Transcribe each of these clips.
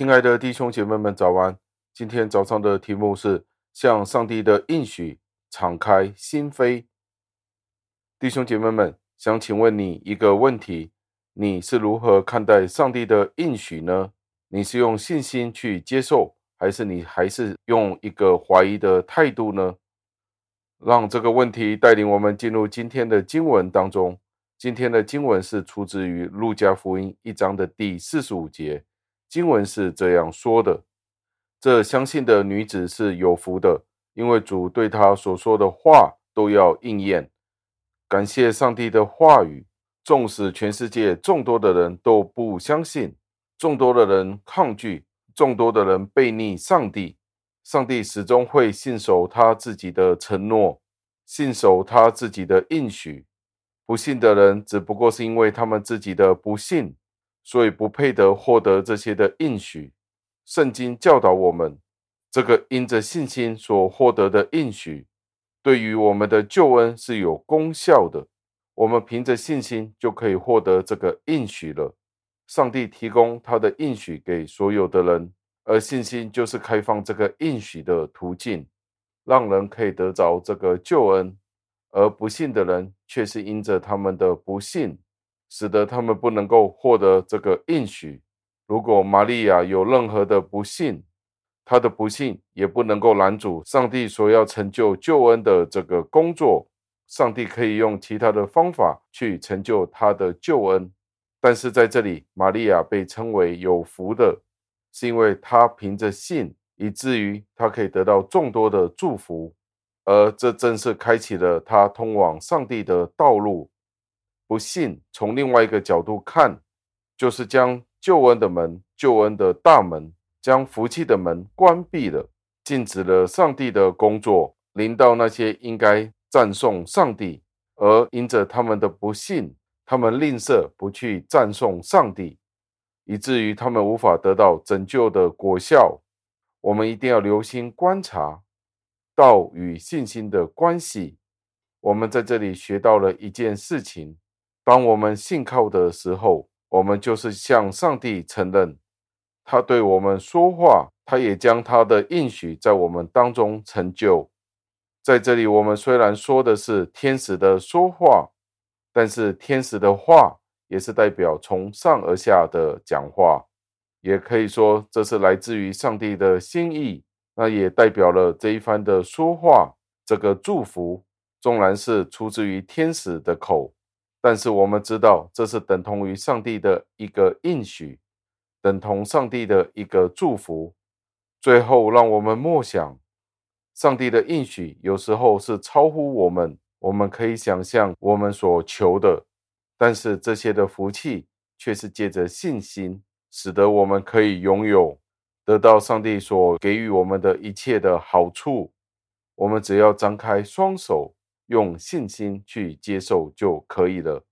亲爱的弟兄姐妹们，早安！今天早上的题目是向上帝的应许敞开心扉。弟兄姐妹们，想请问你一个问题：你是如何看待上帝的应许呢？你是用信心去接受，还是你还是用一个怀疑的态度呢？让这个问题带领我们进入今天的经文当中。今天的经文是出自于路加福音一章的第四十五节。经文是这样说的：“这相信的女子是有福的，因为主对她所说的话都要应验。”感谢上帝的话语，纵使全世界众多的人都不相信。众多的人抗拒，众多的人背逆上帝，上帝始终会信守他自己的承诺，信守他自己的应许。不信的人只不过是因为他们自己的不信，所以不配得获得这些的应许。圣经教导我们，这个因着信心所获得的应许，对于我们的救恩是有功效的。我们凭着信心就可以获得这个应许了。上帝提供他的应许给所有的人，而信心就是开放这个应许的途径，让人可以得着这个救恩。而不信的人却是因着他们的不信，使得他们不能够获得这个应许。如果玛利亚有任何的不幸，她的不幸也不能够拦阻上帝所要成就救恩的这个工作。上帝可以用其他的方法去成就他的救恩。但是在这里，玛利亚被称为有福的，是因为她凭着信，以至于她可以得到众多的祝福，而这正是开启了她通往上帝的道路。不信，从另外一个角度看，就是将救恩的门、救恩的大门、将福气的门关闭了，禁止了上帝的工作临到那些应该赞颂上帝，而因着他们的不信。他们吝啬不去赞颂上帝，以至于他们无法得到拯救的果效。我们一定要留心观察道与信心的关系。我们在这里学到了一件事情：当我们信靠的时候，我们就是向上帝承认他对我们说话，他也将他的应许在我们当中成就。在这里，我们虽然说的是天使的说话。但是天使的话也是代表从上而下的讲话，也可以说这是来自于上帝的心意。那也代表了这一番的说话，这个祝福纵然是出自于天使的口，但是我们知道这是等同于上帝的一个应许，等同上帝的一个祝福。最后，让我们默想，上帝的应许有时候是超乎我们。我们可以想象我们所求的，但是这些的福气却是借着信心，使得我们可以拥有，得到上帝所给予我们的一切的好处。我们只要张开双手，用信心去接受就可以了。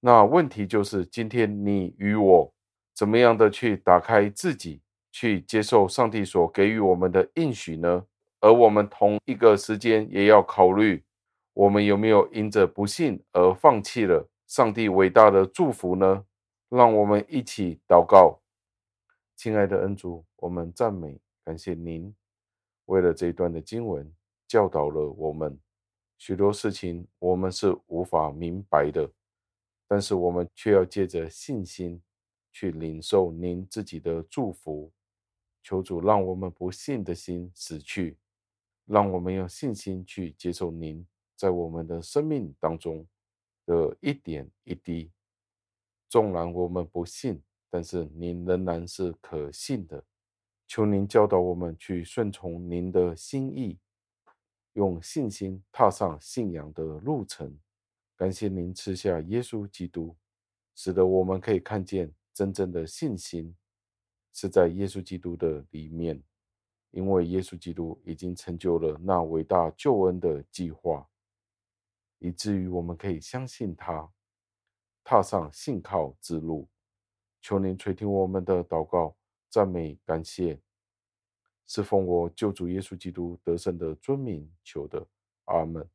那问题就是，今天你与我怎么样的去打开自己，去接受上帝所给予我们的应许呢？而我们同一个时间也要考虑。我们有没有因着不信而放弃了上帝伟大的祝福呢？让我们一起祷告，亲爱的恩主，我们赞美感谢您，为了这一段的经文教导了我们许多事情，我们是无法明白的，但是我们却要借着信心去领受您自己的祝福。求主让我们不信的心死去，让我们用信心去接受您。在我们的生命当中的一点一滴，纵然我们不信，但是您仍然是可信的。求您教导我们去顺从您的心意，用信心踏上信仰的路程。感谢您赐下耶稣基督，使得我们可以看见真正的信心是在耶稣基督的里面，因为耶稣基督已经成就了那伟大救恩的计划。以至于我们可以相信他，踏上信靠之路。求您垂听我们的祷告、赞美、感谢，是奉我救主耶稣基督得胜的尊名求的。阿门。